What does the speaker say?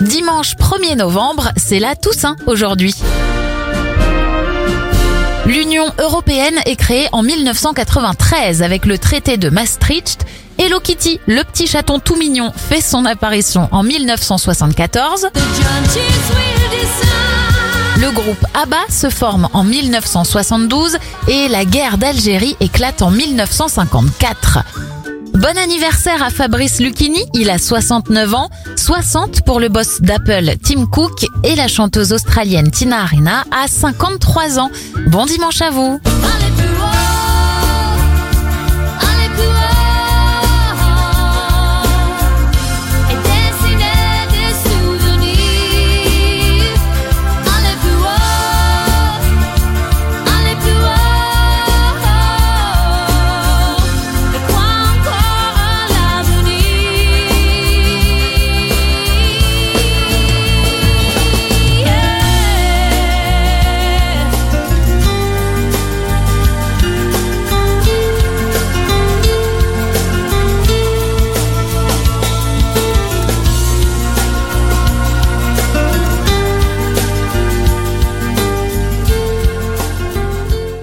Dimanche 1er novembre, c'est la Toussaint aujourd'hui. L'Union européenne est créée en 1993 avec le traité de Maastricht. Hello Kitty, le petit chaton tout mignon, fait son apparition en 1974. Le groupe ABBA se forme en 1972 et la guerre d'Algérie éclate en 1954. Bon anniversaire à Fabrice Lucchini, il a 69 ans, 60 pour le boss d'Apple Tim Cook et la chanteuse australienne Tina Arena a 53 ans. Bon dimanche à vous